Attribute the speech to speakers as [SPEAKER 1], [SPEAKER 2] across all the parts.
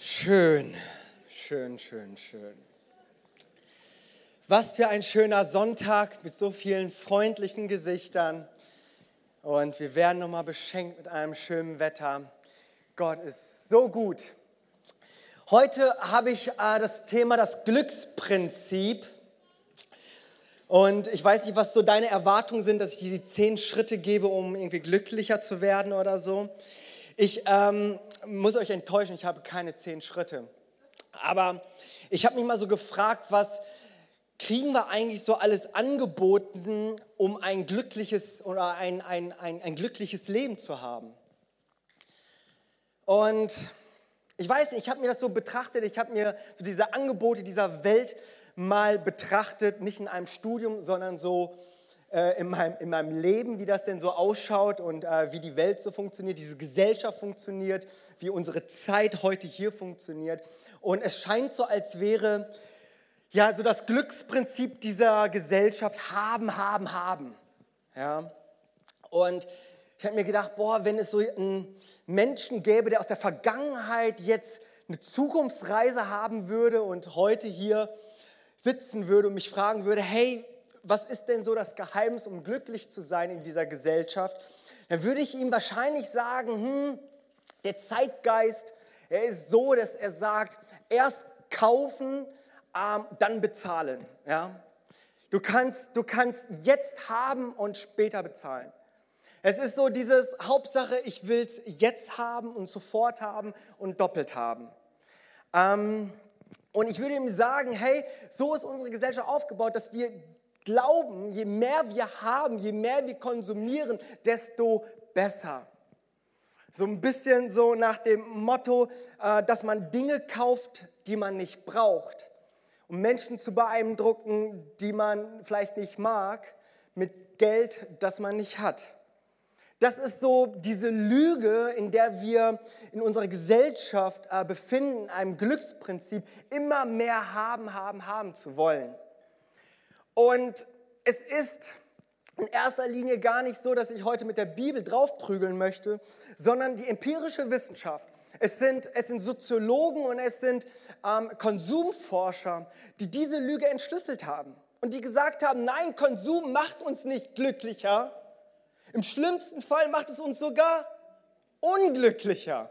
[SPEAKER 1] Schön, schön, schön, schön. Was für ein schöner Sonntag mit so vielen freundlichen Gesichtern. Und wir werden nochmal beschenkt mit einem schönen Wetter. Gott ist so gut. Heute habe ich äh, das Thema das Glücksprinzip. Und ich weiß nicht, was so deine Erwartungen sind, dass ich dir die zehn Schritte gebe, um irgendwie glücklicher zu werden oder so. Ich ähm, muss euch enttäuschen, ich habe keine zehn Schritte. Aber ich habe mich mal so gefragt, was kriegen wir eigentlich so alles angeboten, um ein glückliches oder ein, ein, ein, ein glückliches Leben zu haben? Und ich weiß nicht, ich habe mir das so betrachtet, ich habe mir so diese Angebote dieser Welt mal betrachtet, nicht in einem Studium, sondern so äh, in, meinem, in meinem Leben, wie das denn so ausschaut und äh, wie die Welt so funktioniert, diese Gesellschaft funktioniert, wie unsere Zeit heute hier funktioniert. Und es scheint so, als wäre ja so das Glücksprinzip dieser Gesellschaft haben, haben, haben. Ja? Und ich habe mir gedacht, boah, wenn es so einen Menschen gäbe, der aus der Vergangenheit jetzt eine Zukunftsreise haben würde und heute hier sitzen würde und mich fragen würde, hey, was ist denn so das Geheimnis, um glücklich zu sein in dieser Gesellschaft, dann würde ich ihm wahrscheinlich sagen, hm, der Zeitgeist, er ist so, dass er sagt, erst kaufen, ähm, dann bezahlen. Ja? Du, kannst, du kannst jetzt haben und später bezahlen. Es ist so dieses Hauptsache, ich will es jetzt haben und sofort haben und doppelt haben. Ähm, und ich würde ihm sagen, hey, so ist unsere Gesellschaft aufgebaut, dass wir glauben, je mehr wir haben, je mehr wir konsumieren, desto besser. So ein bisschen so nach dem Motto, äh, dass man Dinge kauft, die man nicht braucht, um Menschen zu beeindrucken, die man vielleicht nicht mag, mit Geld, das man nicht hat. Das ist so diese Lüge, in der wir in unserer Gesellschaft äh, befinden, einem Glücksprinzip, immer mehr haben, haben, haben zu wollen. Und es ist in erster Linie gar nicht so, dass ich heute mit der Bibel draufprügeln möchte, sondern die empirische Wissenschaft. Es sind, es sind Soziologen und es sind ähm, Konsumforscher, die diese Lüge entschlüsselt haben und die gesagt haben, nein, Konsum macht uns nicht glücklicher. Im schlimmsten Fall macht es uns sogar unglücklicher.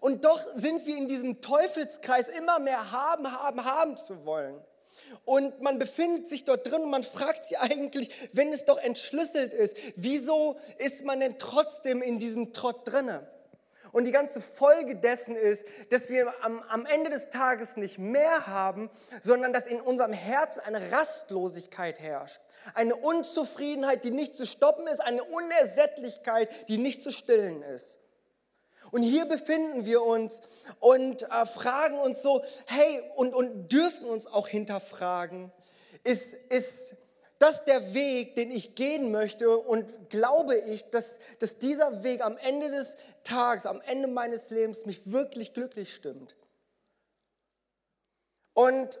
[SPEAKER 1] Und doch sind wir in diesem Teufelskreis, immer mehr haben, haben, haben zu wollen. Und man befindet sich dort drin und man fragt sich eigentlich, wenn es doch entschlüsselt ist, wieso ist man denn trotzdem in diesem Trott drinne? Und die ganze Folge dessen ist, dass wir am, am, Ende des Tages nicht mehr haben, sondern dass in unserem Herz eine Rastlosigkeit herrscht. Eine Unzufriedenheit, die nicht zu stoppen ist, eine Unersättlichkeit, die nicht zu stillen ist. Und hier befinden wir uns und äh, fragen uns so, hey, und, und dürfen uns auch hinterfragen, ist, ist das der Weg, den ich gehen möchte und glaube ich, dass, dass dieser Weg am Ende des Tages, am Ende meines Lebens mich wirklich glücklich stimmt. Und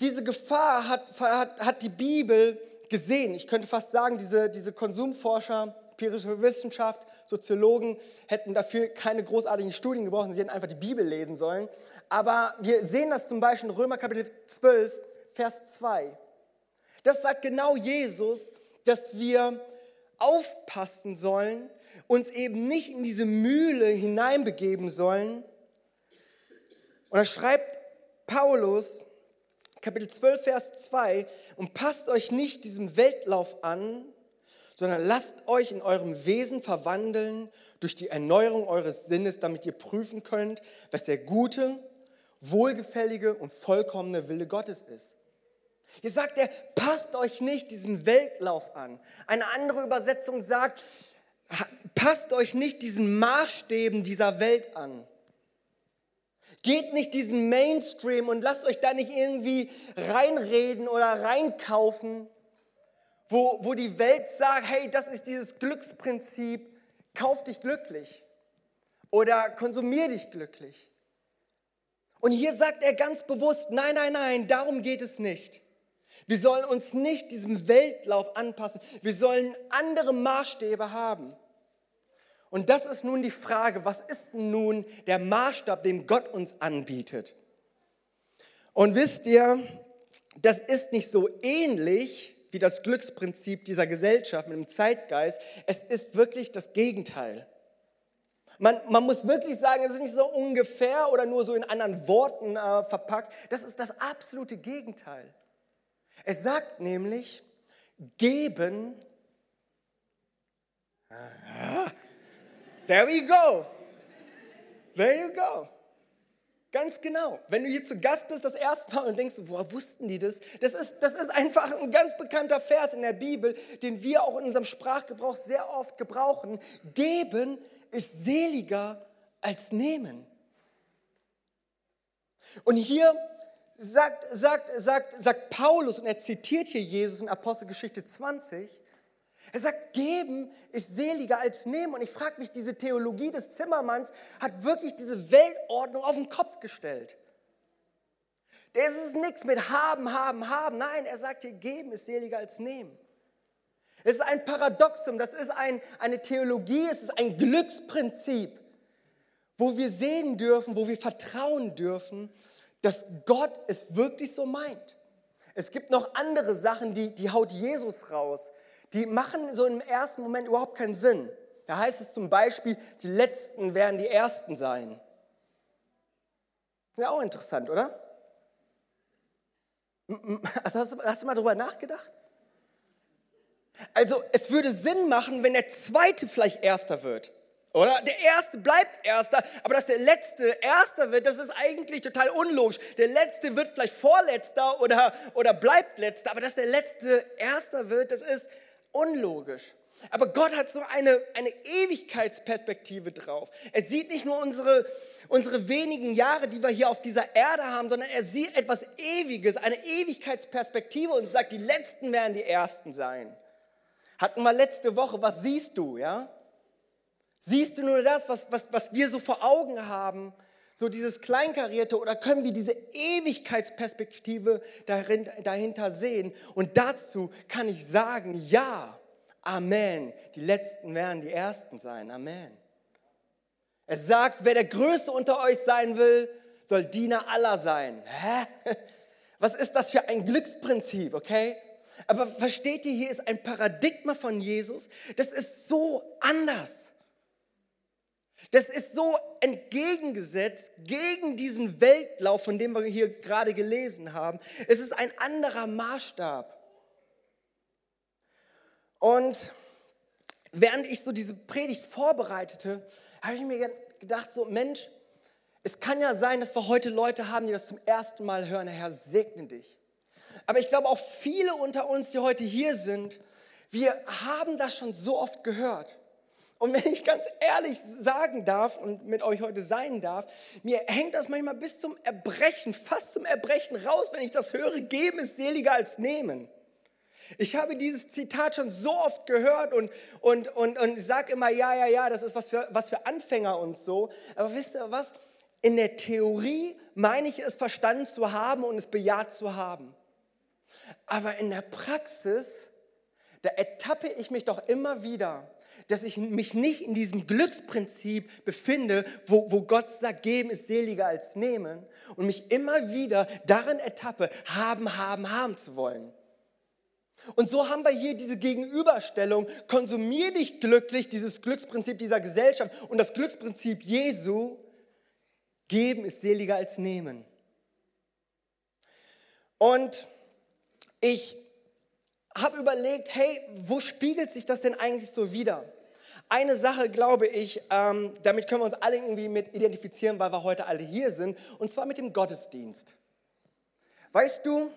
[SPEAKER 1] diese Gefahr hat, hat, hat die Bibel gesehen. Ich könnte fast sagen, diese, diese Konsumforscher, empirische Wissenschaft, Soziologen hätten dafür keine großartigen Studien gebraucht, sie hätten einfach die Bibel lesen sollen. Aber wir sehen das zum Beispiel in Römer Kapitel 12, Vers 2. Das sagt genau Jesus, dass wir aufpassen sollen, uns eben nicht in diese Mühle hineinbegeben sollen. Und da schreibt Paulus, Kapitel 12, Vers 2, und passt euch nicht diesem Weltlauf an, sondern lasst euch in eurem Wesen verwandeln durch die Erneuerung eures Sinnes, damit ihr prüfen könnt, was der gute, wohlgefällige und vollkommene Wille Gottes ist. Hier sagt er, passt euch nicht diesem Weltlauf an. Eine andere Übersetzung sagt, passt euch nicht diesen Maßstäben dieser Welt an. Geht nicht diesen Mainstream und lasst euch da nicht irgendwie reinreden oder reinkaufen, wo, wo die Welt sagt, hey, das ist dieses Glücksprinzip, kauf dich glücklich oder konsumier dich glücklich. Und hier sagt er ganz bewusst, nein, nein, nein, darum geht es nicht. Wir sollen uns nicht diesem Weltlauf anpassen. Wir sollen andere Maßstäbe haben. Und das ist nun die Frage, was ist nun der Maßstab, den Gott uns anbietet? Und wisst ihr, das ist nicht so ähnlich wie das Glücksprinzip dieser Gesellschaft mit dem Zeitgeist. Es ist wirklich das Gegenteil. Man, man muss wirklich sagen, es ist nicht so ungefähr oder nur so in anderen Worten äh, verpackt. Das ist das absolute Gegenteil. Es sagt nämlich, geben. There we go. There you go. Ganz genau. Wenn du hier zu Gast bist das erste Mal und denkst, woher wussten die das? Das ist, das ist einfach ein ganz bekannter Vers in der Bibel, den wir auch in unserem Sprachgebrauch sehr oft gebrauchen. Geben ist seliger als nehmen. Und hier sagt, sagt, sagt, sagt Paulus, und er zitiert hier Jesus in Apostelgeschichte 20, er sagt, geben ist seliger als nehmen. Und ich frage mich, diese Theologie des Zimmermanns hat wirklich diese Weltordnung auf den Kopf gestellt. Das ist nichts mit haben, haben, haben. Nein, er sagt hier, geben ist seliger als nehmen. Es ist ein Paradoxum, das ist ein, eine Theologie, es ist ein Glücksprinzip, wo wir sehen dürfen, wo wir vertrauen dürfen, dass Gott es wirklich so meint. Es gibt noch andere Sachen, die, die haut Jesus raus. Die machen so im ersten Moment überhaupt keinen Sinn. Da heißt es zum Beispiel, die Letzten werden die Ersten sein. Ja, auch interessant, oder? Also hast, du, hast du mal darüber nachgedacht? Also es würde Sinn machen, wenn der Zweite vielleicht Erster wird. Oder? Der Erste bleibt Erster, aber dass der Letzte Erster wird, das ist eigentlich total unlogisch. Der Letzte wird vielleicht Vorletzter oder, oder bleibt Letzter, aber dass der Letzte Erster wird, das ist unlogisch. Aber Gott hat so eine, eine Ewigkeitsperspektive drauf. Er sieht nicht nur unsere, unsere wenigen Jahre, die wir hier auf dieser Erde haben, sondern er sieht etwas Ewiges, eine Ewigkeitsperspektive und sagt, die Letzten werden die Ersten sein. Hatten wir letzte Woche, was siehst du, ja? Siehst du nur das, was, was, was wir so vor Augen haben, so dieses Kleinkarierte, oder können wir diese Ewigkeitsperspektive darin, dahinter sehen? Und dazu kann ich sagen, ja, Amen. Die Letzten werden die Ersten sein. Amen. Es sagt, wer der Größte unter euch sein will, soll Diener aller sein. Hä? Was ist das für ein Glücksprinzip, okay? Aber versteht ihr, hier ist ein Paradigma von Jesus, das ist so anders. Das ist so entgegengesetzt gegen diesen Weltlauf, von dem wir hier gerade gelesen haben. Es ist ein anderer Maßstab. Und während ich so diese Predigt vorbereitete, habe ich mir gedacht, so Mensch, es kann ja sein, dass wir heute Leute haben, die das zum ersten Mal hören. Herr, segne dich. Aber ich glaube auch viele unter uns, die heute hier sind, wir haben das schon so oft gehört. Und wenn ich ganz ehrlich sagen darf und mit euch heute sein darf, mir hängt das manchmal bis zum Erbrechen, fast zum Erbrechen raus, wenn ich das höre, geben ist seliger als nehmen. Ich habe dieses Zitat schon so oft gehört und, und, und, und sage immer, ja, ja, ja, das ist was für, was für Anfänger und so. Aber wisst ihr was? In der Theorie meine ich es verstanden zu haben und es bejaht zu haben. Aber in der Praxis, da ertappe ich mich doch immer wieder, dass ich mich nicht in diesem Glücksprinzip befinde, wo, wo Gott sagt, geben ist seliger als nehmen und mich immer wieder darin ertappe, haben, haben, haben zu wollen. Und so haben wir hier diese Gegenüberstellung, konsumier dich glücklich, dieses Glücksprinzip dieser Gesellschaft und das Glücksprinzip Jesu, geben ist seliger als nehmen. Und ich habe überlegt, hey, wo spiegelt sich das denn eigentlich so wieder? Eine Sache glaube ich, ähm, damit können wir uns alle irgendwie mit identifizieren, weil wir heute alle hier sind, und zwar mit dem Gottesdienst. Weißt du,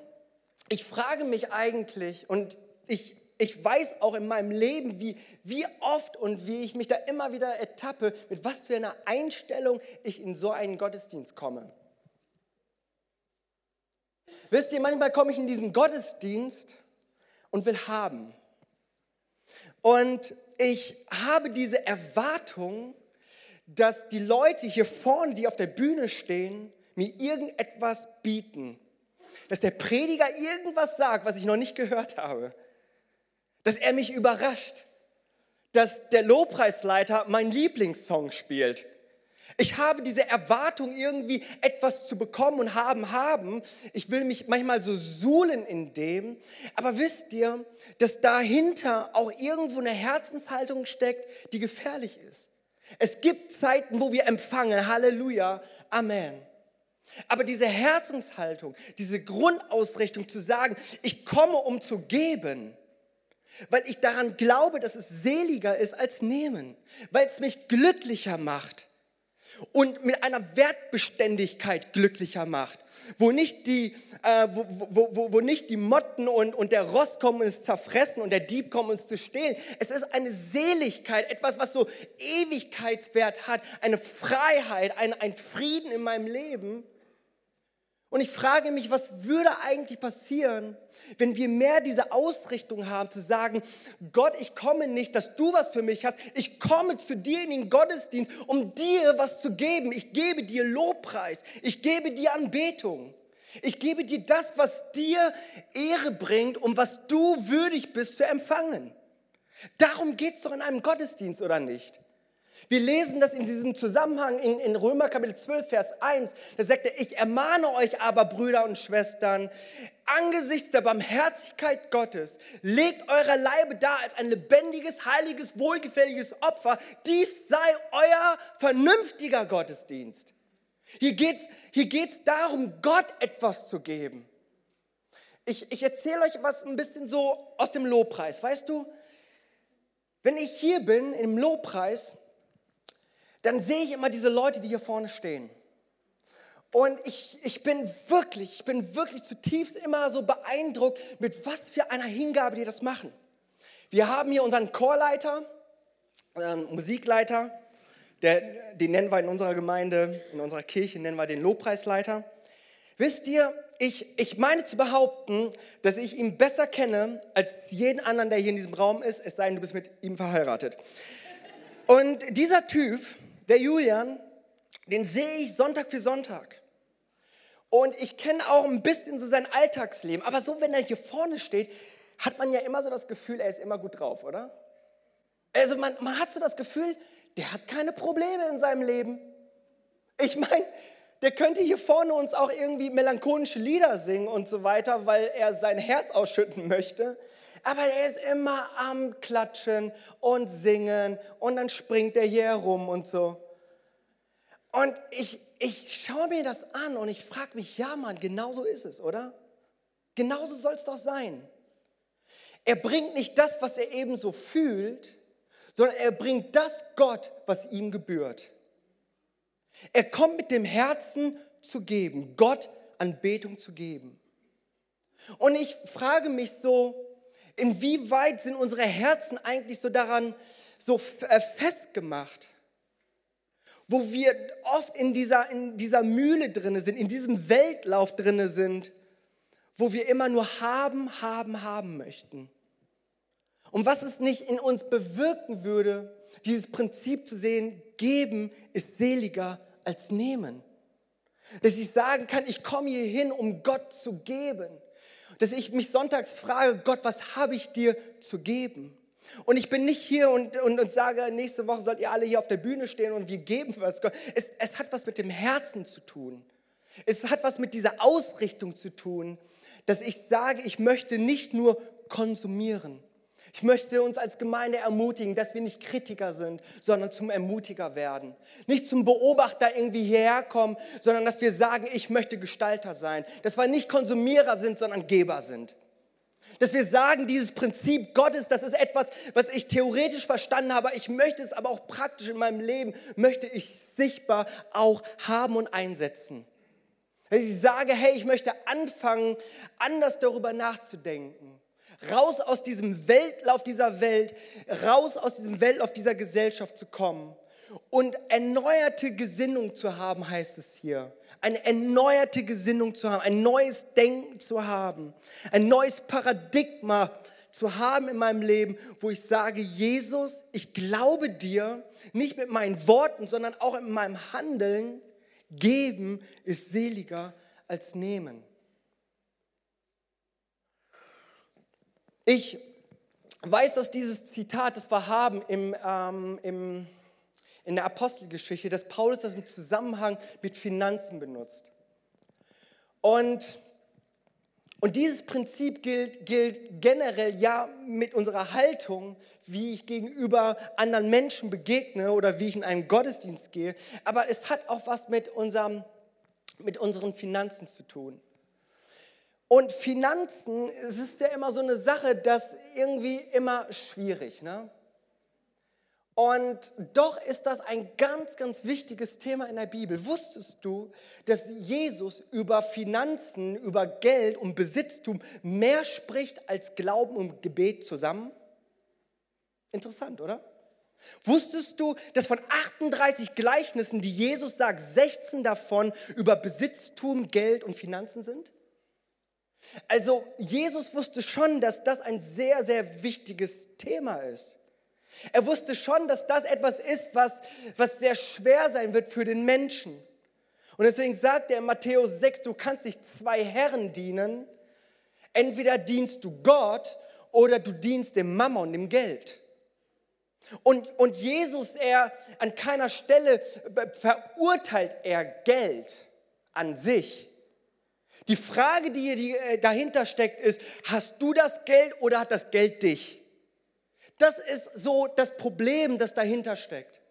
[SPEAKER 1] ich frage mich eigentlich und ich, ich weiß auch in meinem Leben, wie, wie oft und wie ich mich da immer wieder ertappe, mit was für einer Einstellung ich in so einen Gottesdienst komme. Wisst ihr, manchmal komme ich in diesen Gottesdienst und will haben. Und ich habe diese Erwartung, dass die Leute hier vorne, die auf der Bühne stehen, mir irgendetwas bieten. Dass der Prediger irgendwas sagt, was ich noch nicht gehört habe. Dass er mich überrascht. dass der Lobpreisleiter mein Lieblingssong spielt. Ich habe diese Erwartung, irgendwie etwas zu bekommen und haben, haben. Ich will mich manchmal so suhlen in dem. Aber wisst ihr, dass dahinter auch irgendwo eine Herzenshaltung steckt, die gefährlich ist. Es gibt Zeiten, wo wir empfangen. Halleluja. Amen. Aber diese Herzenshaltung, diese Grundausrichtung zu sagen, ich komme, um zu geben, weil ich daran glaube, dass es seliger ist als nehmen, weil es mich glücklicher macht und mit einer Wertbeständigkeit glücklicher macht, wo nicht die, äh, wo, wo, wo, wo nicht die Motten und, und der Rost kommen und es zerfressen und der Dieb kommt uns zu stehlen. Es ist eine Seligkeit, etwas, was so Ewigkeitswert hat, eine Freiheit, ein, ein Frieden in meinem Leben und ich frage mich, was würde eigentlich passieren, wenn wir mehr diese Ausrichtung haben, zu sagen, Gott, ich komme nicht, dass du was für mich hast. Ich komme zu dir in den Gottesdienst, um dir was zu geben. Ich gebe dir Lobpreis. Ich gebe dir Anbetung. Ich gebe dir das, was dir Ehre bringt und was du würdig bist zu empfangen. Darum geht es doch in einem Gottesdienst, oder nicht? Wir lesen das in diesem Zusammenhang in, in Römer Kapitel 12, Vers 1. Da sagt er, ich ermahne euch aber, Brüder und Schwestern, angesichts der Barmherzigkeit Gottes, legt eure Leibe dar als ein lebendiges, heiliges, wohlgefälliges Opfer. Dies sei euer vernünftiger Gottesdienst. Hier geht es hier geht's darum, Gott etwas zu geben. Ich, ich erzähle euch was ein bisschen so aus dem Lobpreis. Weißt du, wenn ich hier bin im Lobpreis, dann sehe ich immer diese Leute, die hier vorne stehen. Und ich, ich bin wirklich, ich bin wirklich zutiefst immer so beeindruckt, mit was für einer Hingabe die das machen. Wir haben hier unseren Chorleiter, unseren Musikleiter, der, den nennen wir in unserer Gemeinde, in unserer Kirche nennen wir den Lobpreisleiter. Wisst ihr, ich, ich meine zu behaupten, dass ich ihn besser kenne als jeden anderen, der hier in diesem Raum ist, es sei denn, du bist mit ihm verheiratet. Und dieser Typ, der Julian, den sehe ich Sonntag für Sonntag. Und ich kenne auch ein bisschen so sein Alltagsleben. Aber so, wenn er hier vorne steht, hat man ja immer so das Gefühl, er ist immer gut drauf, oder? Also man, man hat so das Gefühl, der hat keine Probleme in seinem Leben. Ich meine, der könnte hier vorne uns auch irgendwie melancholische Lieder singen und so weiter, weil er sein Herz ausschütten möchte. Aber er ist immer am Klatschen und Singen und dann springt er hier herum und so. Und ich, ich schaue mir das an und ich frage mich, ja Mann, genau so ist es, oder? Genauso soll es doch sein. Er bringt nicht das, was er eben so fühlt, sondern er bringt das Gott, was ihm gebührt. Er kommt mit dem Herzen zu geben, Gott Anbetung zu geben. Und ich frage mich so, inwieweit sind unsere Herzen eigentlich so daran so äh, festgemacht? Wo wir oft in dieser, in dieser Mühle drin sind, in diesem Weltlauf drin sind, wo wir immer nur haben, haben, haben möchten. Und was es nicht in uns bewirken würde, dieses Prinzip zu sehen, geben ist seliger als nehmen. Dass ich sagen kann, ich komme hier hin, um Gott zu geben dass ich mich sonntags frage, Gott, was habe ich dir zu geben? Und ich bin nicht hier und, und, und sage, nächste Woche sollt ihr alle hier auf der Bühne stehen und wir geben was Gott. Es, es hat was mit dem Herzen zu tun. Es hat was mit dieser Ausrichtung zu tun, dass ich sage, ich möchte nicht nur konsumieren, ich möchte uns als Gemeinde ermutigen, dass wir nicht Kritiker sind, sondern zum Ermutiger werden. Nicht zum Beobachter irgendwie hierher kommen, sondern dass wir sagen, ich möchte Gestalter sein. Dass wir nicht Konsumierer sind, sondern Geber sind. Dass wir sagen, dieses Prinzip Gottes, das ist etwas, was ich theoretisch verstanden habe, ich möchte es aber auch praktisch in meinem Leben, möchte ich sichtbar auch haben und einsetzen. Wenn ich sage, hey, ich möchte anfangen, anders darüber nachzudenken raus aus diesem Weltlauf dieser Welt, raus aus diesem Weltlauf dieser Gesellschaft zu kommen und erneuerte Gesinnung zu haben, heißt es hier. Eine erneuerte Gesinnung zu haben, ein neues Denken zu haben, ein neues Paradigma zu haben in meinem Leben, wo ich sage, Jesus, ich glaube dir, nicht mit meinen Worten, sondern auch in meinem Handeln, geben ist seliger als nehmen. Ich weiß, dass dieses Zitat, das wir haben im, ähm, im, in der Apostelgeschichte, dass Paulus das im Zusammenhang mit Finanzen benutzt. Und, und dieses Prinzip gilt, gilt generell ja mit unserer Haltung, wie ich gegenüber anderen Menschen begegne oder wie ich in einen Gottesdienst gehe. Aber es hat auch was mit, unserem, mit unseren Finanzen zu tun. Und Finanzen, es ist ja immer so eine Sache, das irgendwie immer schwierig. Ne? Und doch ist das ein ganz, ganz wichtiges Thema in der Bibel. Wusstest du, dass Jesus über Finanzen, über Geld und Besitztum mehr spricht als Glauben und Gebet zusammen? Interessant, oder? Wusstest du, dass von 38 Gleichnissen, die Jesus sagt, 16 davon über Besitztum, Geld und Finanzen sind? Also Jesus wusste schon, dass das ein sehr, sehr wichtiges Thema ist. Er wusste schon, dass das etwas ist, was, was sehr schwer sein wird für den Menschen. Und deswegen sagt er in Matthäus 6, du kannst nicht zwei Herren dienen. Entweder dienst du Gott oder du dienst dem Mammon, dem Geld. Und, und Jesus, er an keiner Stelle verurteilt er Geld an sich. Die Frage, die hier äh, dahinter steckt, ist, hast du das Geld oder hat das Geld dich? Das ist so das Problem, das dahinter steckt.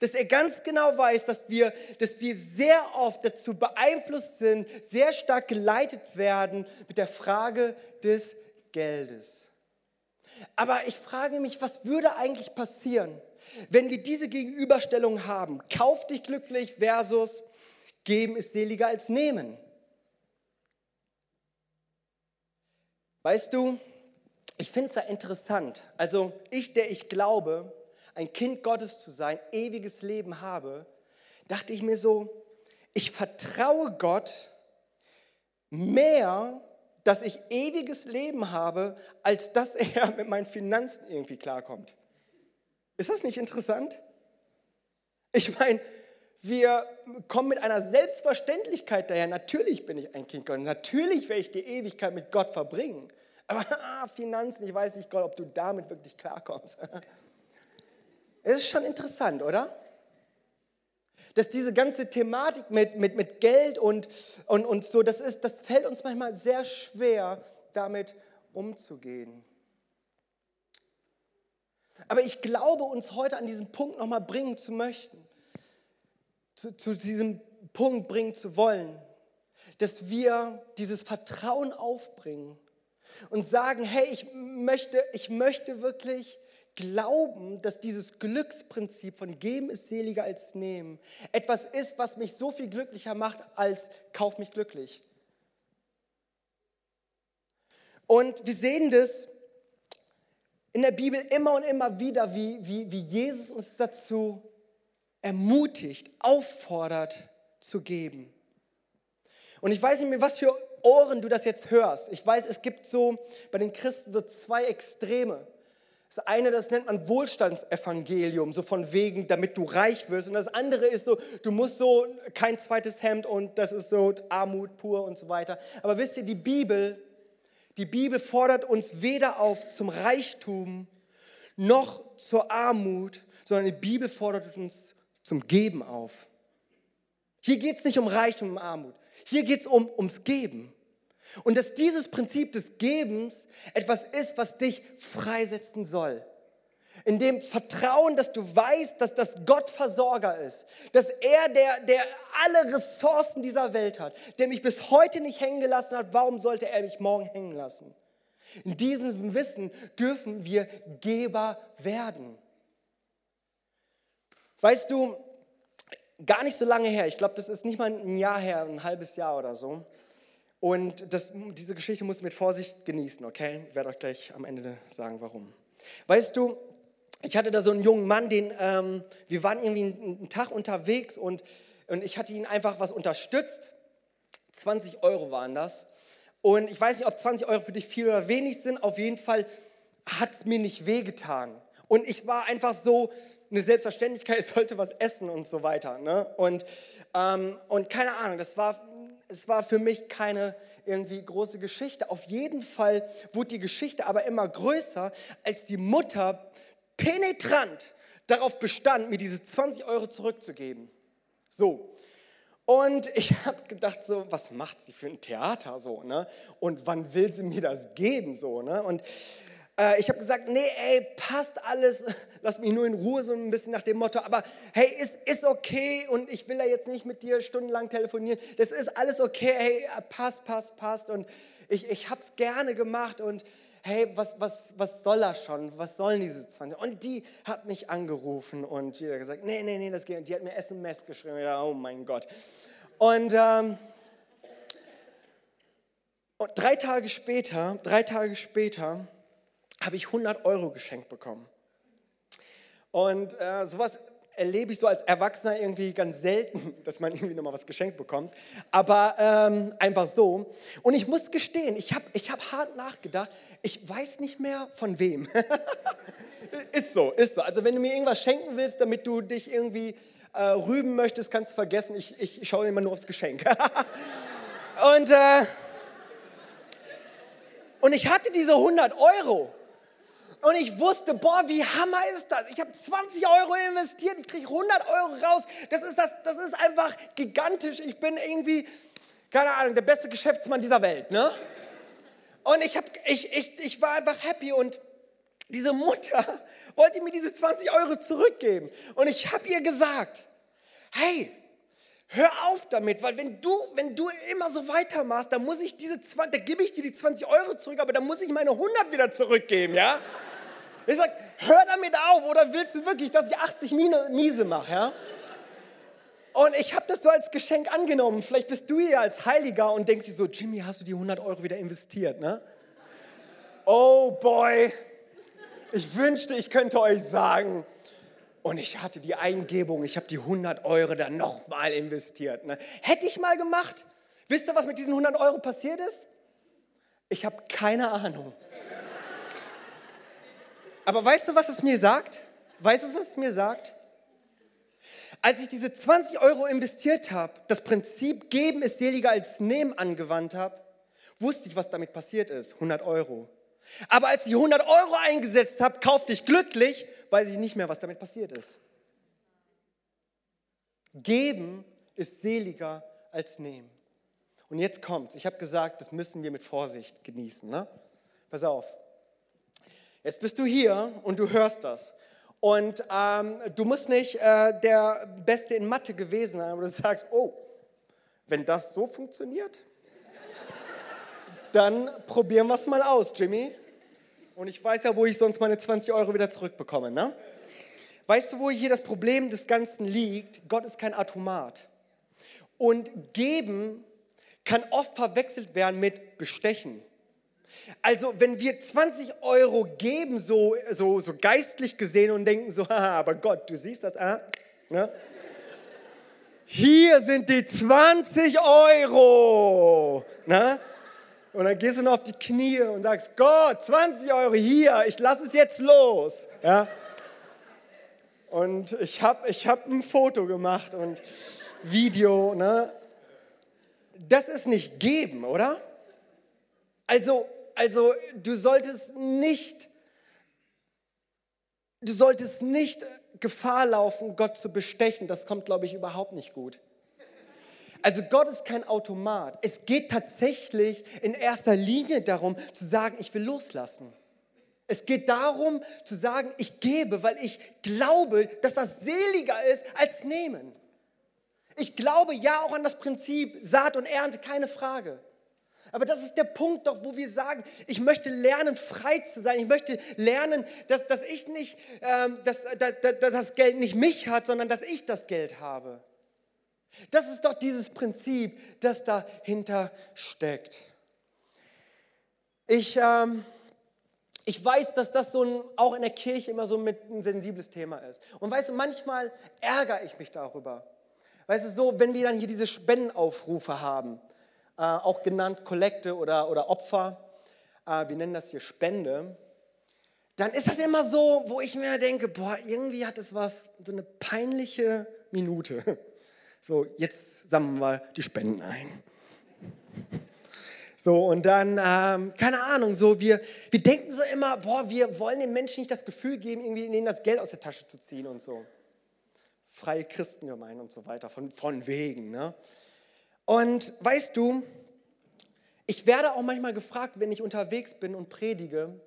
[SPEAKER 1] Dass er ganz genau weiß, dass wir, dass wir sehr oft dazu beeinflusst sind, sehr stark geleitet werden mit der Frage des Geldes. Aber ich frage mich, was würde eigentlich passieren, wenn wir diese Gegenüberstellung haben? Kauf dich glücklich versus geben ist seliger als nehmen. Weißt du, ich finde es ja interessant. Also ich, der ich glaube, ein Kind Gottes zu sein, ewiges Leben habe, dachte ich mir so, ich vertraue Gott mehr, dass ich ewiges Leben habe, als dass er mit meinen Finanzen irgendwie klarkommt. Ist das nicht interessant? Ich meine, wir kommen mit einer Selbstverständlichkeit daher. Natürlich bin ich ein Kind Gottes. Natürlich werde ich die Ewigkeit mit Gott verbringen. Aber ah, Finanzen, ich weiß nicht, Gott, ob du damit wirklich klarkommst. Es ist schon interessant, oder? Dass diese ganze Thematik mit, mit, mit Geld und, und, und so, das, ist, das fällt uns manchmal sehr schwer, damit umzugehen. Aber ich glaube, uns heute an diesen Punkt nochmal bringen zu möchten, zu, zu diesem Punkt bringen zu wollen, dass wir dieses Vertrauen aufbringen und sagen, hey, ich möchte, ich möchte wirklich glauben, dass dieses Glücksprinzip von geben ist seliger als nehmen etwas ist, was mich so viel glücklicher macht als kauf mich glücklich. Und wir sehen das in der Bibel immer und immer wieder, wie, wie, wie Jesus uns dazu ermutigt, auffordert zu geben. Und ich weiß nicht mehr, was für Ohren du das jetzt hörst. Ich weiß, es gibt so bei den Christen so zwei Extreme. Das eine, das nennt man Wohlstandsevangelium, so von wegen, damit du reich wirst. Und das andere ist so, du musst so kein zweites Hemd und das ist so Armut pur und so weiter. Aber wisst ihr, die Bibel, die Bibel fordert uns weder auf zum Reichtum noch zur Armut, sondern die Bibel fordert uns zum Geben auf. Hier geht es nicht um Reichtum und Armut. Hier geht es um, ums Geben. Und dass dieses Prinzip des Gebens etwas ist, was dich freisetzen soll. In dem Vertrauen, dass du weißt, dass das Gott Versorger ist, dass er, der, der alle Ressourcen dieser Welt hat, der mich bis heute nicht hängen gelassen hat, warum sollte er mich morgen hängen lassen? In diesem Wissen dürfen wir Geber werden. Weißt du, gar nicht so lange her, ich glaube, das ist nicht mal ein Jahr her, ein halbes Jahr oder so. Und das, diese Geschichte muss mit Vorsicht genießen, okay? Ich werde euch gleich am Ende sagen, warum. Weißt du, ich hatte da so einen jungen Mann, den, ähm, wir waren irgendwie einen, Tag unterwegs und, und ich hatte ihn einfach was unterstützt. 20 Euro waren das. Und ich weiß nicht, ob 20 Euro für dich viel oder wenig sind. Auf jeden Fall hat es mir nicht wehgetan. Und ich war einfach so, eine Selbstverständlichkeit, ich sollte was essen und so weiter. Ne? Und, ähm, und keine Ahnung, das war es war für mich keine irgendwie große Geschichte. Auf jeden Fall wurde die Geschichte aber immer größer, als die Mutter penetrant darauf bestand, mir diese 20 Euro zurückzugeben. So. Und ich habe gedacht, so, was macht sie für ein Theater so, ne? Und wann will sie mir das geben so, ne? Und äh, ich habe gesagt, nee, ey, passt alles, lass mich nur in Ruhe, so ein bisschen nach dem Motto, aber hey, ist, ist okay und ich will da jetzt nicht mit dir stundenlang telefonieren, das ist alles okay, hey, passt, passt, passt. Und ich, ich habe es gerne gemacht und hey, was, was, was soll das schon, was sollen diese 20? Und die hat mich angerufen und die hat gesagt, nee, nee, nee, das geht, die hat mir SMS geschrieben, ja, oh mein Gott. Und, ähm, und drei Tage später, drei Tage später, habe ich 100 Euro geschenkt bekommen. Und äh, sowas erlebe ich so als Erwachsener irgendwie ganz selten, dass man irgendwie nochmal was geschenkt bekommt. Aber ähm, einfach so. Und ich muss gestehen, ich habe ich hab hart nachgedacht. Ich weiß nicht mehr von wem. ist so, ist so. Also wenn du mir irgendwas schenken willst, damit du dich irgendwie äh, rüben möchtest, kannst du vergessen. Ich, ich schaue immer nur aufs Geschenk. und, äh, und ich hatte diese 100 Euro. Und ich wusste, boah, wie hammer ist das? Ich habe 20 Euro investiert, ich kriege 100 Euro raus. Das ist, das, das ist einfach gigantisch. Ich bin irgendwie, keine Ahnung, der beste Geschäftsmann dieser Welt. Ne? Und ich, hab, ich, ich, ich war einfach happy und diese Mutter wollte mir diese 20 Euro zurückgeben. Und ich habe ihr gesagt, hey, hör auf damit, weil wenn du, wenn du immer so weitermachst, dann muss ich diese 20, da gebe ich dir die 20 Euro zurück, aber dann muss ich meine 100 wieder zurückgeben, ja? Ich sage, hör damit auf oder willst du wirklich, dass ich 80 Miese mache? Ja? Und ich habe das so als Geschenk angenommen. Vielleicht bist du hier als Heiliger und denkst dir so, Jimmy, hast du die 100 Euro wieder investiert? Ne? Oh boy, ich wünschte, ich könnte euch sagen, und ich hatte die Eingebung, ich habe die 100 Euro dann nochmal investiert. Ne? Hätte ich mal gemacht. Wisst ihr, was mit diesen 100 Euro passiert ist? Ich habe keine Ahnung. Aber weißt du, was es mir sagt? Weißt du, was es mir sagt? Als ich diese 20 Euro investiert habe, das Prinzip geben ist seliger als nehmen angewandt habe, wusste ich, was damit passiert ist. 100 Euro. Aber als ich 100 Euro eingesetzt habe, kaufte ich glücklich, weiß ich nicht mehr, was damit passiert ist. Geben ist seliger als nehmen. Und jetzt kommt's. Ich habe gesagt, das müssen wir mit Vorsicht genießen. Ne? Pass auf. Jetzt bist du hier und du hörst das. Und ähm, du musst nicht äh, der Beste in Mathe gewesen sein, aber du sagst, oh, wenn das so funktioniert, dann probieren wir es mal aus, Jimmy. Und ich weiß ja, wo ich sonst meine 20 Euro wieder zurückbekomme. Ne? Weißt du, wo hier das Problem des Ganzen liegt? Gott ist kein Automat. Und geben kann oft verwechselt werden mit bestechen. Also wenn wir 20 Euro geben, so, so, so geistlich gesehen und denken so, haha, aber Gott, du siehst das, ah, ne? hier sind die 20 Euro. Ne? Und dann gehst du noch auf die Knie und sagst, Gott, 20 Euro hier, ich lasse es jetzt los. Ja? Und ich habe ich hab ein Foto gemacht und Video. Ne? Das ist nicht geben, oder? Also also du solltest nicht, du solltest nicht Gefahr laufen, Gott zu bestechen. Das kommt, glaube ich, überhaupt nicht gut. Also Gott ist kein Automat. Es geht tatsächlich in erster Linie darum zu sagen, ich will loslassen. Es geht darum zu sagen, ich gebe, weil ich glaube, dass das seliger ist als nehmen. Ich glaube ja auch an das Prinzip Saat und Ernte, keine Frage. Aber das ist der Punkt doch, wo wir sagen, ich möchte lernen, frei zu sein. Ich möchte lernen, dass, dass ich nicht, ähm, dass, dass, dass das Geld nicht mich hat, sondern dass ich das Geld habe. Das ist doch dieses Prinzip, das dahinter steckt. Ich, ähm, ich weiß, dass das so ein, auch in der Kirche immer so mit ein sensibles Thema ist. Und weißt du, manchmal ärgere ich mich darüber. Weißt du, so, wenn wir dann hier diese Spendenaufrufe haben, äh, auch genannt Kollekte oder, oder Opfer, äh, wir nennen das hier Spende, dann ist das immer so, wo ich mir denke, boah, irgendwie hat es was, so eine peinliche Minute. So, jetzt sammeln wir die Spenden ein. So, und dann, ähm, keine Ahnung, so, wir, wir denken so immer, boah, wir wollen den Menschen nicht das Gefühl geben, irgendwie ihnen das Geld aus der Tasche zu ziehen und so. Freie Christengemeinde und so weiter, von, von wegen, ne? Und weißt du, ich werde auch manchmal gefragt, wenn ich unterwegs bin und predige,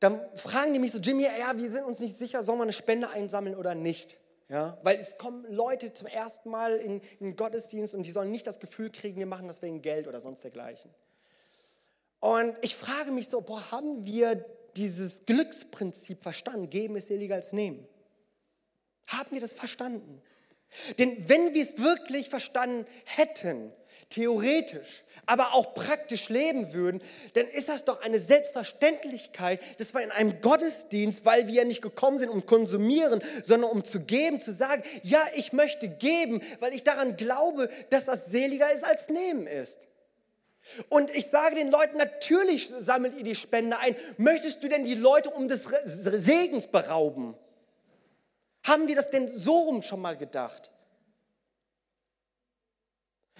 [SPEAKER 1] dann fragen die mich so, Jimmy, ja, wir sind uns nicht sicher, sollen wir eine Spende einsammeln oder nicht? Ja, weil es kommen Leute zum ersten Mal in, in den Gottesdienst und die sollen nicht das Gefühl kriegen, wir machen das wegen Geld oder sonst dergleichen. Und ich frage mich so, boah, haben wir dieses Glücksprinzip verstanden? Geben ist seliger als nehmen. Haben wir das verstanden? Denn wenn wir es wirklich verstanden hätten, theoretisch, aber auch praktisch leben würden, dann ist das doch eine Selbstverständlichkeit, dass wir in einem Gottesdienst, weil wir ja nicht gekommen sind, um konsumieren, sondern um zu geben, zu sagen, ja, ich möchte geben, weil ich daran glaube, dass das seliger ist als nehmen ist. Und ich sage den Leuten, natürlich sammelt ihr die Spende ein. Möchtest du denn die Leute um des Segens berauben? Haben wir das denn so rum schon mal gedacht?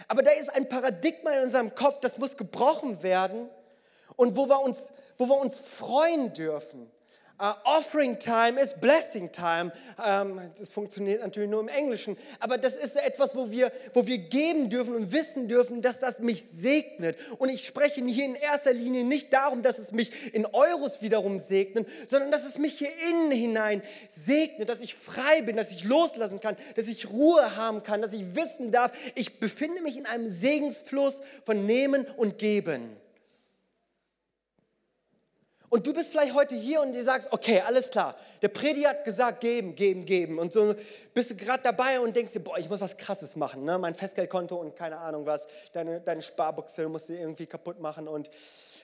[SPEAKER 1] Aber da ist ein Paradigma in unserem Kopf, das muss gebrochen werden und wo wir uns, wo wir uns freuen dürfen. Uh, offering Time ist Blessing Time. Um, ähm, das funktioniert natürlich nur im Englischen. Aber das ist so etwas, wo wir, wo wir geben dürfen und wissen dürfen, dass das mich segnet. Und ich spreche hier in erster Linie nicht darum, dass es mich in Euros wiederum segnet, sondern dass es mich hier innen hinein segnet, dass ich frei bin, dass ich loslassen kann, dass ich Ruhe haben kann, dass ich wissen darf, ich befinde mich in einem Segensfluss von Nehmen und Geben. Und du bist vielleicht heute hier und du sagst, okay, alles klar, der Predi hat gesagt, geben, geben, geben. Und so bist du gerade dabei und denkst dir, boah, ich muss was Krasses machen. Ne? Mein Festgeldkonto und keine Ahnung was, deine, deine Sparbuchse musst du irgendwie kaputt machen und,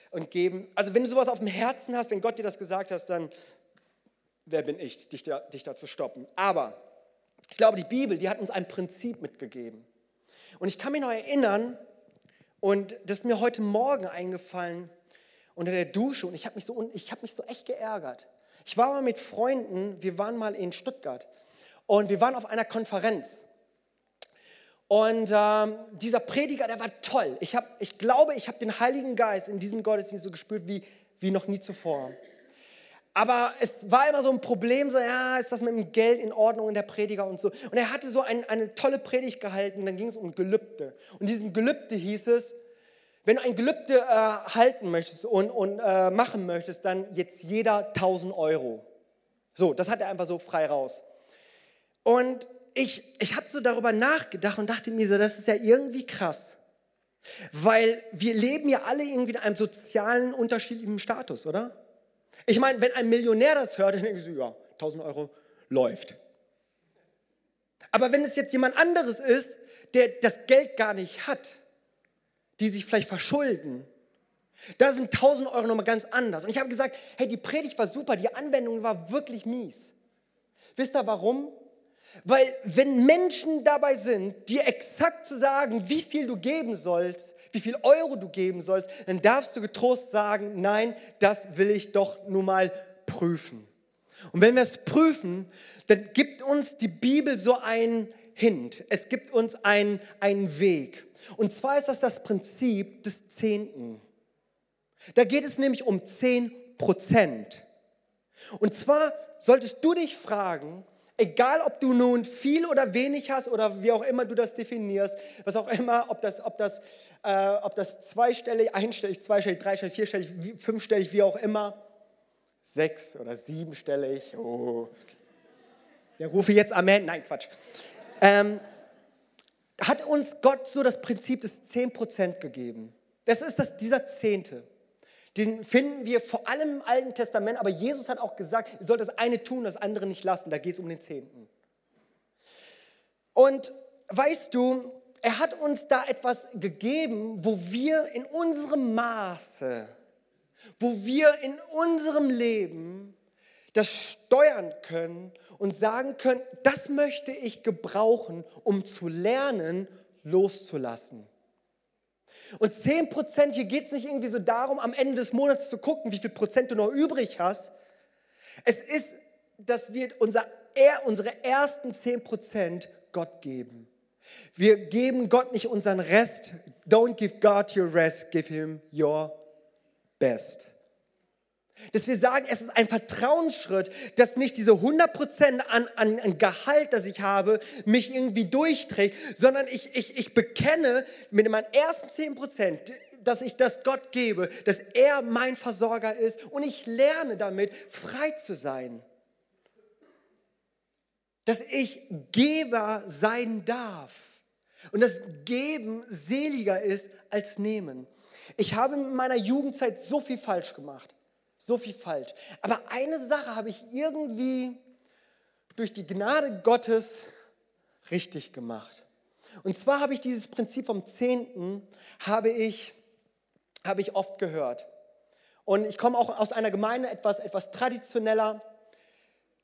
[SPEAKER 1] und geben. Also wenn du sowas auf dem Herzen hast, wenn Gott dir das gesagt hat, dann wer bin ich, dich da, dich da zu stoppen. Aber ich glaube, die Bibel, die hat uns ein Prinzip mitgegeben. Und ich kann mich noch erinnern, und das ist mir heute Morgen eingefallen, unter der Dusche und ich habe mich, so, hab mich so echt geärgert. Ich war mal mit Freunden, wir waren mal in Stuttgart und wir waren auf einer Konferenz. Und ähm, dieser Prediger, der war toll. Ich, hab, ich glaube, ich habe den Heiligen Geist in diesem Gottesdienst so gespürt wie, wie noch nie zuvor. Aber es war immer so ein Problem, so, ja, ist das mit dem Geld in Ordnung in der Prediger und so. Und er hatte so ein, eine tolle Predigt gehalten, dann ging es um Gelübde. Und diesem Gelübde hieß es, wenn du ein Gelübde äh, halten möchtest und, und äh, machen möchtest, dann jetzt jeder 1000 Euro. So, das hat er einfach so frei raus. Und ich, ich habe so darüber nachgedacht und dachte mir so, das ist ja irgendwie krass. Weil wir leben ja alle irgendwie in einem sozialen, unterschiedlichen Status, oder? Ich meine, wenn ein Millionär das hört, dann denke ich so, ja, 1000 Euro läuft. Aber wenn es jetzt jemand anderes ist, der das Geld gar nicht hat, die sich vielleicht verschulden. Da sind 1000 Euro nochmal ganz anders. Und ich habe gesagt, hey, die Predigt war super, die Anwendung war wirklich mies. Wisst ihr warum? Weil wenn Menschen dabei sind, dir exakt zu sagen, wie viel du geben sollst, wie viel Euro du geben sollst, dann darfst du getrost sagen, nein, das will ich doch nur mal prüfen. Und wenn wir es prüfen, dann gibt uns die Bibel so einen Hint. Es gibt uns einen, einen Weg. Und zwar ist das das Prinzip des Zehnten. Da geht es nämlich um 10 Prozent. Und zwar solltest du dich fragen, egal ob du nun viel oder wenig hast oder wie auch immer du das definierst, was auch immer, ob das, ob das, äh, ob das zweistellig, einstellig, zweistellig, dreistellig, vierstellig, fünfstellig, wie auch immer, sechs- oder siebenstellig, oh. Der rufe jetzt Amen, nein, Quatsch. Ähm, hat uns Gott so das Prinzip des 10% gegeben. Das ist das, dieser Zehnte. Den finden wir vor allem im Alten Testament, aber Jesus hat auch gesagt, ihr sollt das eine tun, das andere nicht lassen. Da geht es um den Zehnten. Und weißt du, er hat uns da etwas gegeben, wo wir in unserem Maße, wo wir in unserem Leben das steuern können und sagen können, das möchte ich gebrauchen, um zu lernen, loszulassen. Und 10 Prozent, hier geht es nicht irgendwie so darum, am Ende des Monats zu gucken, wie viel Prozent du noch übrig hast. Es ist, dass wir unser, unsere ersten 10 Prozent Gott geben. Wir geben Gott nicht unseren Rest. Don't give God your rest, give him your best. Dass wir sagen, es ist ein Vertrauensschritt, dass nicht diese 100% an, an, an Gehalt, das ich habe, mich irgendwie durchträgt, sondern ich, ich, ich bekenne mit meinen ersten 10%, dass ich das Gott gebe, dass er mein Versorger ist und ich lerne damit, frei zu sein. Dass ich Geber sein darf und dass Geben seliger ist als Nehmen. Ich habe in meiner Jugendzeit so viel falsch gemacht. So viel falsch. Aber eine Sache habe ich irgendwie durch die Gnade Gottes richtig gemacht. Und zwar habe ich dieses Prinzip vom Zehnten, habe ich, habe ich oft gehört. Und ich komme auch aus einer Gemeinde etwas, etwas traditioneller.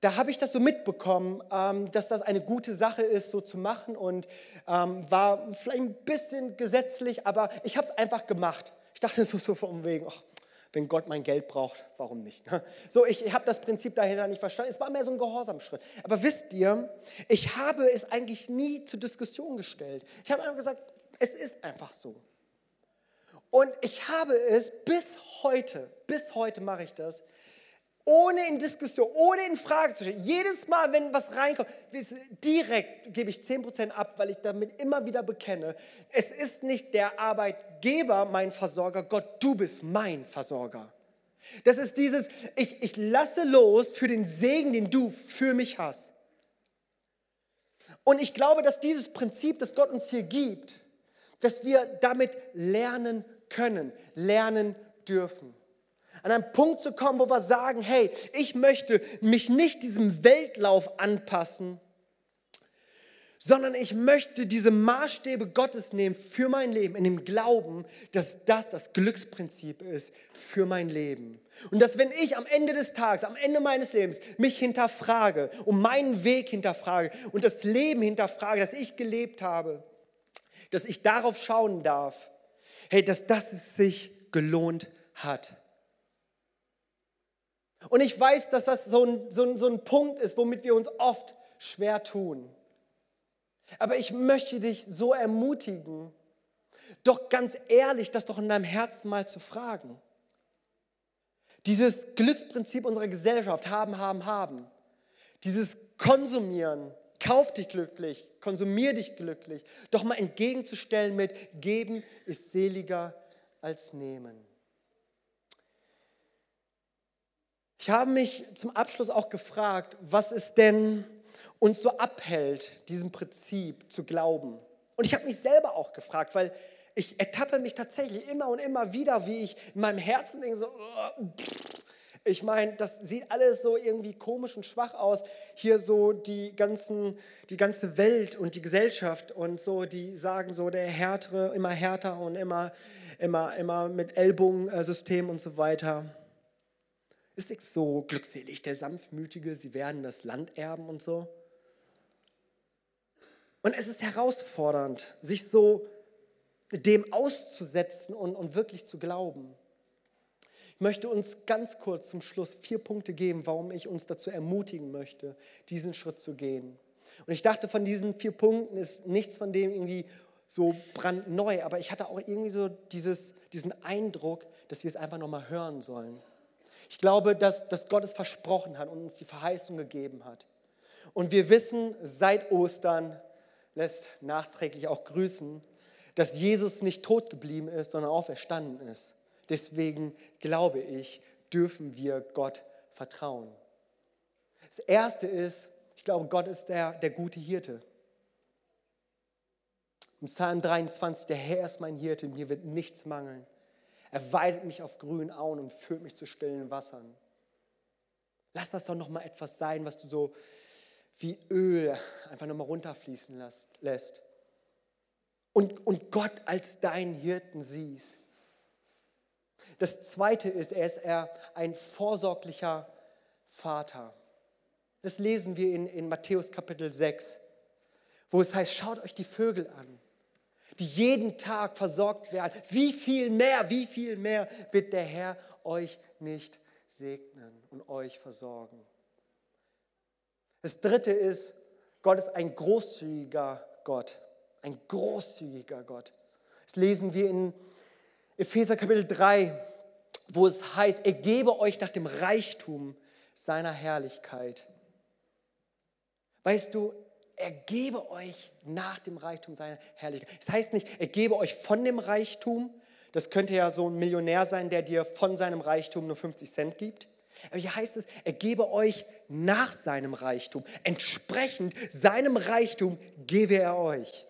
[SPEAKER 1] Da habe ich das so mitbekommen, ähm, dass das eine gute Sache ist, so zu machen und ähm, war vielleicht ein bisschen gesetzlich, aber ich habe es einfach gemacht. Ich dachte so, so von wegen, ach, wenn Gott mein Geld braucht, warum nicht? So, ich, habe das Prinzip dahinter nicht verstanden. Es war mehr so ein Gehorsamschritt. Aber wisst ihr, ich habe es eigentlich nie zur Diskussion gestellt. Ich habe einfach gesagt, es ist einfach so. Und ich habe es bis heute, bis heute mache ich das, ohne in Diskussion, ohne in Frage zu stellen. Jedes Mal, wenn was reinkommt, direkt gebe ich 10% ab, weil ich damit immer wieder bekenne, es ist nicht der Arbeitgeber mein Versorger, Gott, du bist mein Versorger. Das ist dieses, ich, ich lasse los für den Segen, den du für mich hast. Und ich glaube, dass dieses Prinzip, das Gott uns hier gibt, dass wir damit lernen können, lernen dürfen an einen Punkt zu kommen, wo wir sagen, hey, ich möchte mich nicht diesem Weltlauf anpassen, sondern ich möchte diese Maßstäbe Gottes nehmen für mein Leben, in dem Glauben, dass das das Glücksprinzip ist für mein Leben. Und dass wenn ich am Ende des Tages, am Ende meines Lebens mich hinterfrage und meinen Weg hinterfrage und das Leben hinterfrage, das ich gelebt habe, dass ich darauf schauen darf, hey, dass das es sich gelohnt hat. Und ich weiß, dass das so ein, so, ein, so ein Punkt ist, womit wir uns oft schwer tun. Aber ich möchte dich so ermutigen, doch ganz ehrlich, das doch in deinem Herzen mal zu fragen. Dieses Glücksprinzip unserer Gesellschaft, haben, haben, haben. Dieses Konsumieren, kauf dich glücklich, konsumier dich glücklich, doch mal entgegenzustellen mit, geben ist seliger als nehmen. Ich habe mich zum Abschluss auch gefragt, was es denn uns so abhält, diesem Prinzip zu glauben. Und ich habe mich selber auch gefragt, weil ich ertappe mich tatsächlich immer und immer wieder, wie ich in meinem Herzen denke, so, ich meine, das sieht alles so irgendwie komisch und schwach aus. Hier so die, ganzen, die ganze Welt und die Gesellschaft und so, die sagen so, der Härtere immer härter und immer, immer, immer mit Ellbogensystem und so weiter ist nicht so glückselig, der Sanftmütige, sie werden das Land erben und so. Und es ist herausfordernd, sich so dem auszusetzen und, und wirklich zu glauben. Ich möchte uns ganz kurz zum Schluss vier Punkte geben, warum ich uns dazu ermutigen möchte, diesen Schritt zu gehen. Und ich dachte, von diesen vier Punkten ist nichts von dem irgendwie so brandneu, aber ich hatte auch irgendwie so dieses, diesen Eindruck, dass wir es einfach nochmal hören sollen. Ich glaube, dass, dass Gott es versprochen hat und uns die Verheißung gegeben hat. Und wir wissen seit Ostern, lässt nachträglich auch grüßen, dass Jesus nicht tot geblieben ist, sondern auferstanden ist. Deswegen glaube ich, dürfen wir Gott vertrauen. Das Erste ist, ich glaube, Gott ist der, der gute Hirte. Im Psalm 23, der Herr ist mein Hirte, mir wird nichts mangeln. Er weidet mich auf grünen Auen und führt mich zu stillen Wassern. Lass das doch noch mal etwas sein, was du so wie Öl einfach noch mal runterfließen lässt. Und, und Gott als deinen Hirten siehst. Das zweite ist, er ist er ein vorsorglicher Vater. Das lesen wir in, in Matthäus Kapitel 6, wo es heißt, schaut euch die Vögel an die jeden Tag versorgt werden. Wie viel mehr, wie viel mehr wird der Herr euch nicht segnen und euch versorgen. Das dritte ist, Gott ist ein großzügiger Gott. Ein großzügiger Gott. Das lesen wir in Epheser Kapitel 3, wo es heißt, er gebe euch nach dem Reichtum seiner Herrlichkeit. Weißt du, er gebe euch nach dem Reichtum seiner Herrlichkeit. Das heißt nicht, er gebe euch von dem Reichtum. Das könnte ja so ein Millionär sein, der dir von seinem Reichtum nur 50 Cent gibt. Aber hier heißt es, er gebe euch nach seinem Reichtum. Entsprechend seinem Reichtum gebe er euch.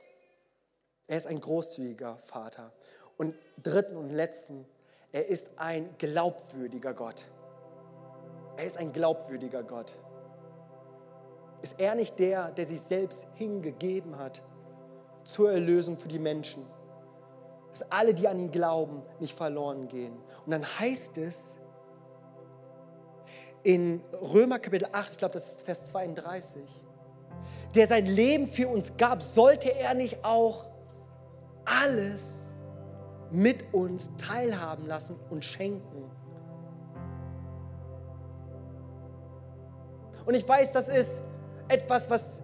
[SPEAKER 1] Er ist ein großzügiger Vater. Und dritten und letzten, er ist ein glaubwürdiger Gott. Er ist ein glaubwürdiger Gott. Ist er nicht der, der sich selbst hingegeben hat zur Erlösung für die Menschen? Dass alle, die an ihn glauben, nicht verloren gehen. Und dann heißt es in Römer Kapitel 8, ich glaube, das ist Vers 32, der sein Leben für uns gab, sollte er nicht auch alles mit uns teilhaben lassen und schenken? Und ich weiß, das ist etwas, was,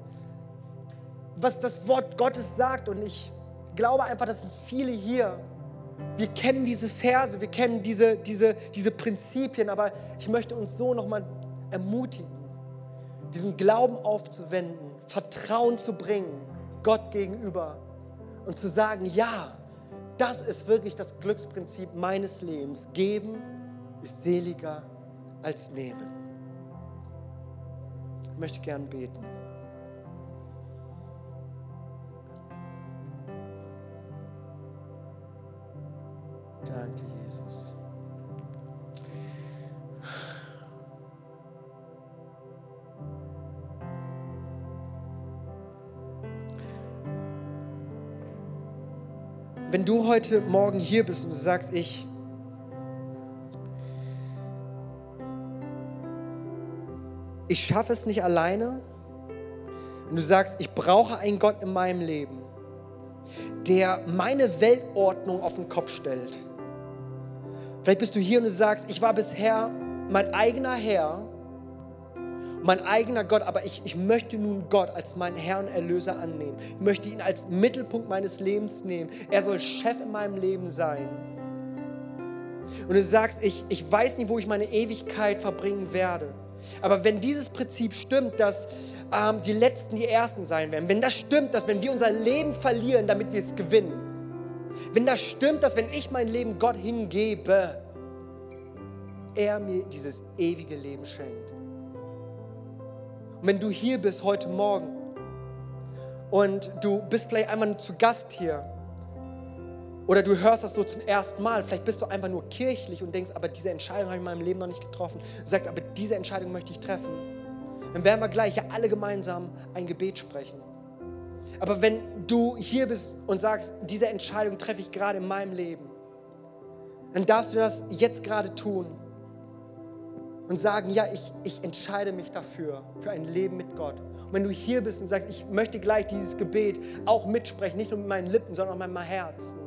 [SPEAKER 1] was das Wort Gottes sagt. Und ich glaube einfach, dass viele hier, wir kennen diese Verse, wir kennen diese, diese, diese Prinzipien, aber ich möchte uns so nochmal ermutigen, diesen Glauben aufzuwenden, Vertrauen zu bringen, Gott gegenüber und zu sagen, ja, das ist wirklich das Glücksprinzip meines Lebens. Geben ist seliger als nehmen. Ich möchte gern beten. Danke, Jesus. Wenn du heute Morgen hier bist und sagst, ich schaffe es nicht alleine, wenn du sagst, ich brauche einen Gott in meinem Leben, der meine Weltordnung auf den Kopf stellt. Vielleicht bist du hier und du sagst, ich war bisher mein eigener Herr, mein eigener Gott, aber ich, ich möchte nun Gott als meinen Herr und Erlöser annehmen. Ich möchte ihn als Mittelpunkt meines Lebens nehmen. Er soll Chef in meinem Leben sein. Und du sagst, ich, ich weiß nicht, wo ich meine Ewigkeit verbringen werde. Aber wenn dieses Prinzip stimmt, dass ähm, die Letzten die Ersten sein werden, wenn das stimmt, dass wenn wir unser Leben verlieren, damit wir es gewinnen, wenn das stimmt, dass wenn ich mein Leben Gott hingebe, er mir dieses ewige Leben schenkt. Und wenn du hier bist heute Morgen und du bist vielleicht einmal zu Gast hier oder du hörst das so zum ersten Mal. Vielleicht bist du einfach nur kirchlich und denkst, aber diese Entscheidung habe ich in meinem Leben noch nicht getroffen. Du sagst, aber diese Entscheidung möchte ich treffen. Dann werden wir gleich ja alle gemeinsam ein Gebet sprechen. Aber wenn du hier bist und sagst, diese Entscheidung treffe ich gerade in meinem Leben, dann darfst du das jetzt gerade tun und sagen, ja, ich, ich entscheide mich dafür, für ein Leben mit Gott. Und wenn du hier bist und sagst, ich möchte gleich dieses Gebet auch mitsprechen, nicht nur mit meinen Lippen, sondern auch mit meinem Herzen,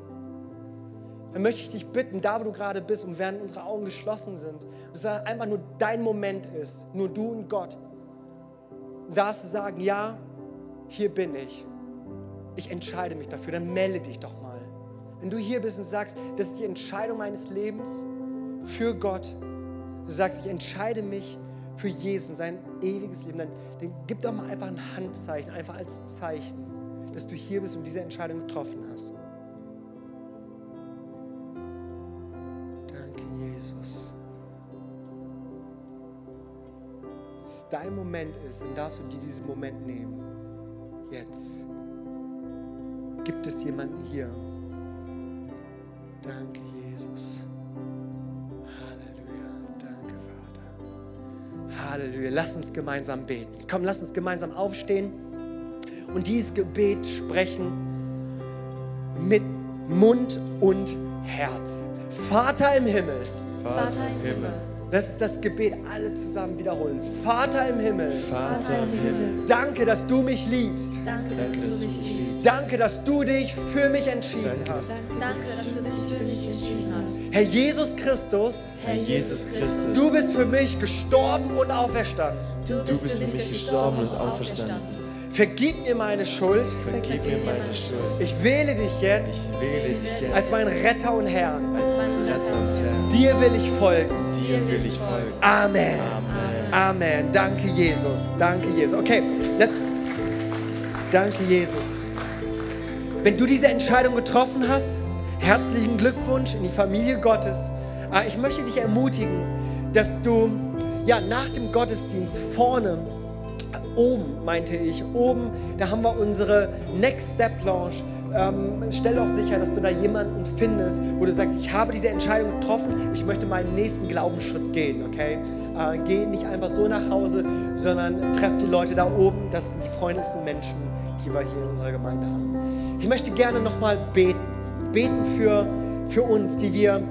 [SPEAKER 1] dann möchte ich dich bitten, da wo du gerade bist und während unsere Augen geschlossen sind, dass es einfach nur dein Moment ist, nur du und Gott, darfst du sagen, ja, hier bin ich. Ich entscheide mich dafür, dann melde dich doch mal. Wenn du hier bist und sagst, das ist die Entscheidung meines Lebens für Gott, du sagst, ich entscheide mich für Jesus sein ewiges Leben, dann, dann gib doch mal einfach ein Handzeichen, einfach als Zeichen, dass du hier bist und diese Entscheidung getroffen hast. Jesus. Wenn es dein Moment ist, dann darfst du dir diesen Moment nehmen. Jetzt. Gibt es jemanden hier? Danke, Jesus. Halleluja. Danke, Vater. Halleluja. Lass uns gemeinsam beten. Komm, lass uns gemeinsam aufstehen und dieses Gebet sprechen mit Mund und Herz. Vater im Himmel.
[SPEAKER 2] Vater im Himmel.
[SPEAKER 1] Das ist das Gebet, alle zusammen wiederholen. Vater im Himmel.
[SPEAKER 2] Vater im Himmel.
[SPEAKER 1] Danke, dass du mich liebst.
[SPEAKER 2] Danke, dass du mich liebst.
[SPEAKER 1] Danke, dass du dich für mich entschieden hast.
[SPEAKER 2] Danke, dass du dich für mich entschieden hast.
[SPEAKER 1] Herr Jesus Christus,
[SPEAKER 2] Herr Jesus Christus,
[SPEAKER 1] du bist für mich gestorben und auferstanden.
[SPEAKER 2] du bist für mich gestorben und auferstanden.
[SPEAKER 1] Vergib mir meine Schuld.
[SPEAKER 3] Vergib mir meine Schuld.
[SPEAKER 1] Ich wähle dich jetzt
[SPEAKER 3] Ich wähle dich jetzt
[SPEAKER 1] als meinen Retter und Herrn.
[SPEAKER 3] als mein Retter und Herr.
[SPEAKER 1] Dir will ich folgen.
[SPEAKER 3] Dir will ich folgen.
[SPEAKER 1] Amen.
[SPEAKER 3] Amen.
[SPEAKER 1] Amen. Danke, Jesus. Danke, Jesus. Okay, das. Danke, Jesus. Wenn du diese Entscheidung getroffen hast, herzlichen Glückwunsch in die Familie Gottes. Äh, Ich möchte dich ermutigen, dass du ja, nach dem Gottesdienst vorne, oben meinte ich, oben, da haben wir unsere Next Step Lounge. Ähm, stell auch sicher, dass du da jemanden findest, wo du sagst, ich habe diese Entscheidung getroffen, ich möchte meinen nächsten Glaubensschritt gehen, okay? Äh, geh nicht einfach so nach Hause, sondern treff die Leute da oben, das sind die freundlichsten Menschen, die wir hier in unserer Gemeinde haben. Ich möchte gerne nochmal beten, beten für, für uns, die wir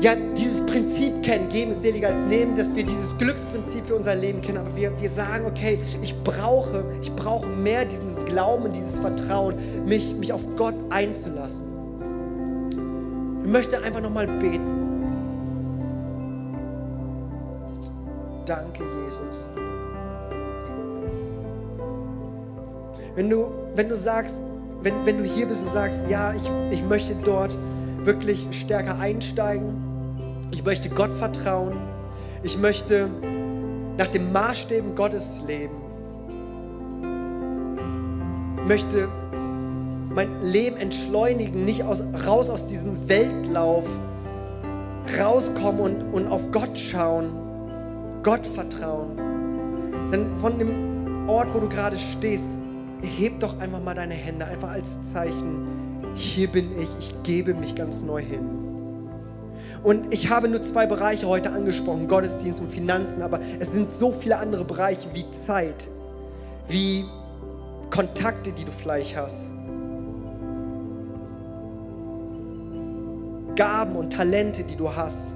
[SPEAKER 1] ja, dieses Prinzip kennen, geben ist seliger als nehmen, dass wir dieses Glücksprinzip für unser Leben kennen, aber wir, wir sagen, okay, ich brauche, ich brauche mehr diesen Glauben, dieses Vertrauen, mich, mich auf Gott einzulassen. Ich möchte einfach nochmal beten. Danke, Jesus. Wenn du, wenn du sagst, wenn, wenn du hier bist und sagst, ja, ich, ich möchte dort wirklich stärker einsteigen, ich möchte Gott vertrauen, ich möchte nach den Maßstäben Gottes leben, möchte mein Leben entschleunigen, nicht aus, raus aus diesem Weltlauf, rauskommen und, und auf Gott schauen, Gott vertrauen. Dann von dem Ort, wo du gerade stehst, heb doch einfach mal deine Hände, einfach als Zeichen, hier bin ich, ich gebe mich ganz neu hin. Und ich habe nur zwei Bereiche heute angesprochen, Gottesdienst und Finanzen, aber es sind so viele andere Bereiche wie Zeit, wie Kontakte, die du vielleicht hast, Gaben und Talente, die du hast.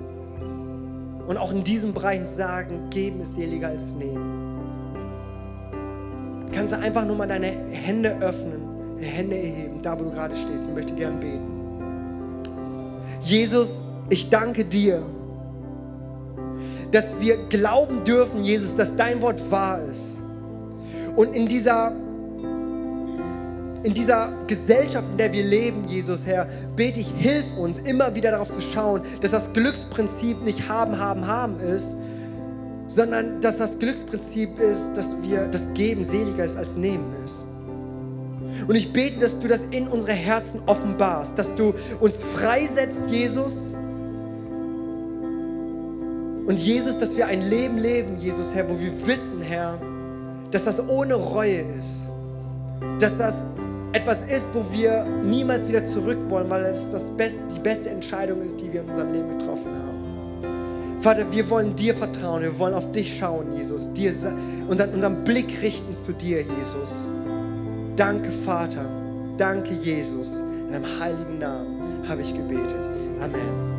[SPEAKER 1] Und auch in diesen Bereichen sagen, geben ist seliger als nehmen. Kannst du einfach nur mal deine Hände öffnen, die Hände erheben, da wo du gerade stehst. Ich möchte gern beten. Jesus, ich danke dir, dass wir glauben dürfen, Jesus, dass dein Wort wahr ist. Und in dieser, in dieser Gesellschaft, in der wir leben, Jesus, Herr, bete ich, hilf uns immer wieder darauf zu schauen, dass das Glücksprinzip nicht haben, haben, haben ist, sondern dass das Glücksprinzip ist, dass wir das Geben seliger ist als Nehmen ist. Und ich bete, dass du das in unsere Herzen offenbarst, dass du uns freisetzt, Jesus. Und Jesus, dass wir ein Leben leben, Jesus, Herr, wo wir wissen, Herr, dass das ohne Reue ist. Dass das etwas ist, wo wir niemals wieder zurück wollen, weil es das best, die beste Entscheidung ist, die wir in unserem Leben getroffen haben. Vater, wir wollen dir vertrauen, wir wollen auf dich schauen, Jesus, dir, unseren, unseren Blick richten zu dir, Jesus. Danke, Vater. Danke, Jesus. In deinem heiligen Namen habe ich gebetet. Amen.